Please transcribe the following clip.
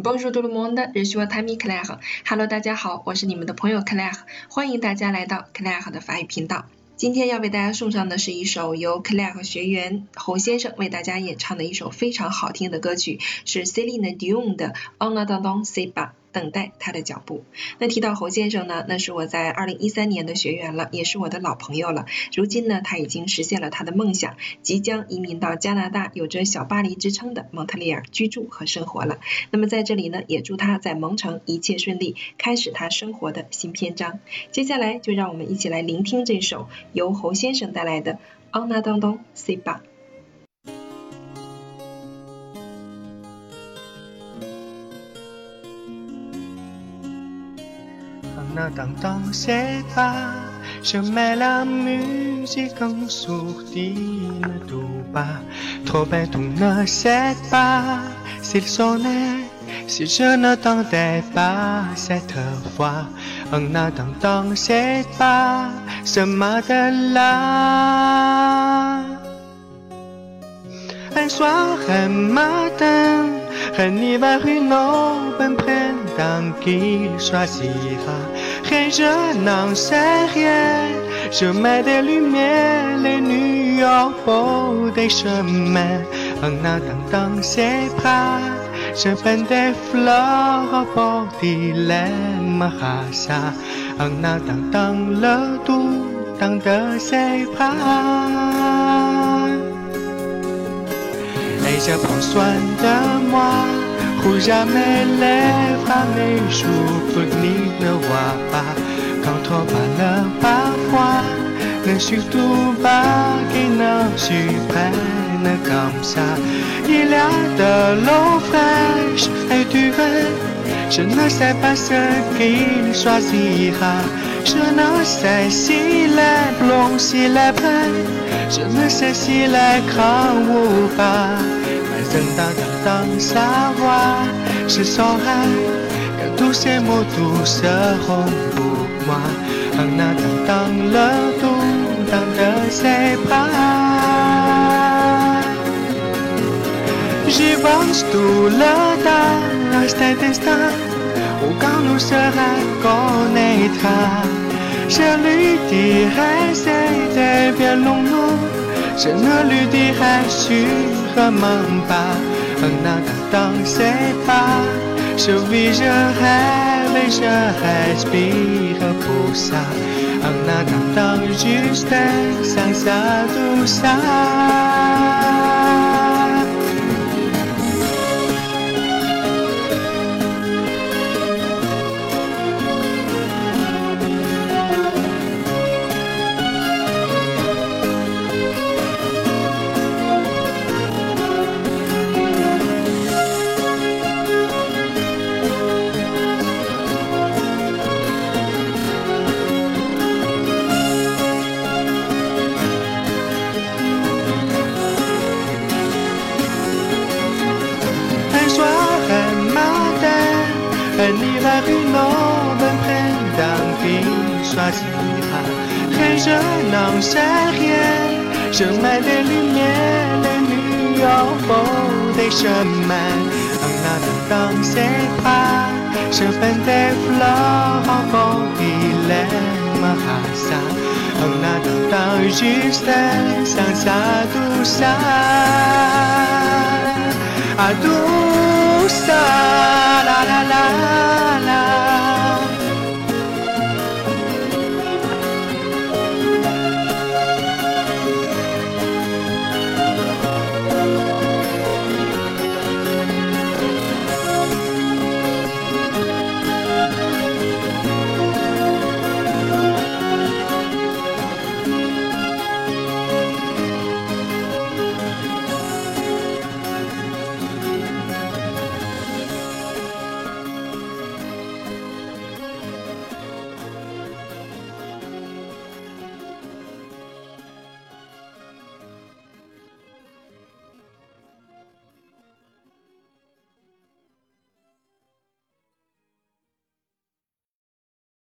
Bonjour tout le monde, je suis c a m i Claire. Hello，大家好，我是你们的朋友 Claire，欢迎大家来到 Claire 的法语频道。今天要为大家送上的是一首由 Claire 学员侯先生为大家演唱的一首非常好听的歌曲，是 Celine Dion 的 On a dansons c e bon。等待他的脚步。那提到侯先生呢？那是我在二零一三年的学员了，也是我的老朋友了。如今呢，他已经实现了他的梦想，即将移民到加拿大，有着“小巴黎”之称的蒙特利尔居住和生活了。那么在这里呢，也祝他在蒙城一切顺利，开始他生活的新篇章。接下来就让我们一起来聆听这首由侯先生带来的《Ona d o n d o n Seba》。En attendant, je ne sais pas. Je mets la musique en sourdine, tout bas. Trop bien, tu ne sais pas. S'il sonnait, si je ne t'entendais pas cette fois. En attendant, je ne sais pas. Je m'attendais pas. Un soir, un matin, une nuit, une heure, un printemps, qu'il soit si rare. 還不能說謊，我買燈籠，讓你報道的聲名。我那那那，說不出，我捧着花，報道的浪漫。我那那那，說不出，愛就算折磨。Pour jamais l è v e à mes joues, pour ni e ne v o i e pas quand t on parle parfois. Ne surtout pas qu'il en surprenne comme ça. Il a de l'eau fraîche et d u v i n Je ne sais pas ce qu'il choisira. Je ne sais si les blonds, i les bruns, je ne sais si les c a n o u pas. présentant sa voix. Je saurai que tous ces mots tous seront pour moi en attendant le tour dans ses bras. J'y pense tout le temps à cet instant où quand nous serons, connaîtra je lui dirai c'était bien long 我努绿地还是和梦吧，安娜难道害怕？我依然还我依然比他苦涩，安娜当？道只在向下脱下？venir une autre, un printemps qui choisira. n'en sais rien, je mets des lumières, les nuits au fond des chemins. En attendant ses bras, je peins des fleurs en bon, il aimera ça. En attendant juste sans sa douceur, à douceur.